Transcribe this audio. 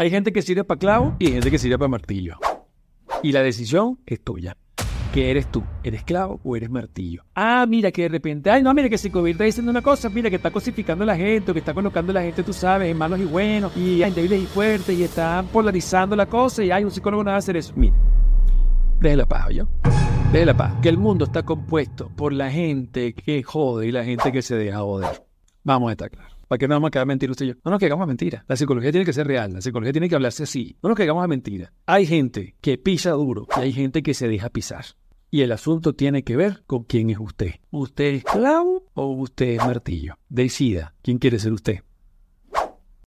Hay gente que sirve para clavo y hay gente que sirve para martillo. Y la decisión es tuya. ¿Qué eres tú? ¿Eres clavo o eres martillo? Ah, mira que de repente, ay, no, mira que COVID está diciendo una cosa, mira que está cosificando a la gente, o que está colocando a la gente, tú sabes, en malos y buenos, y en débiles y fuertes, y está polarizando la cosa, y hay un psicólogo no va a hacer eso. Mira, deje la paz, yo. Deje la paz. Que el mundo está compuesto por la gente que jode y la gente que se deja joder. Vamos a estar claros. ¿Para qué no vamos a quedar mentira usted y yo? No nos quedamos a mentira. La psicología tiene que ser real. La psicología tiene que hablarse así. No nos quedamos a mentira. Hay gente que pisa duro y hay gente que se deja pisar. Y el asunto tiene que ver con quién es usted. ¿Usted es clavo o usted es martillo? Decida quién quiere ser usted.